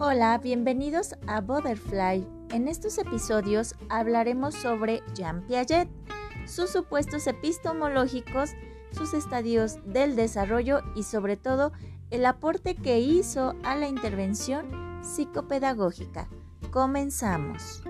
Hola, bienvenidos a Butterfly. En estos episodios hablaremos sobre Jean Piaget, sus supuestos epistemológicos, sus estadios del desarrollo y sobre todo el aporte que hizo a la intervención psicopedagógica. Comenzamos.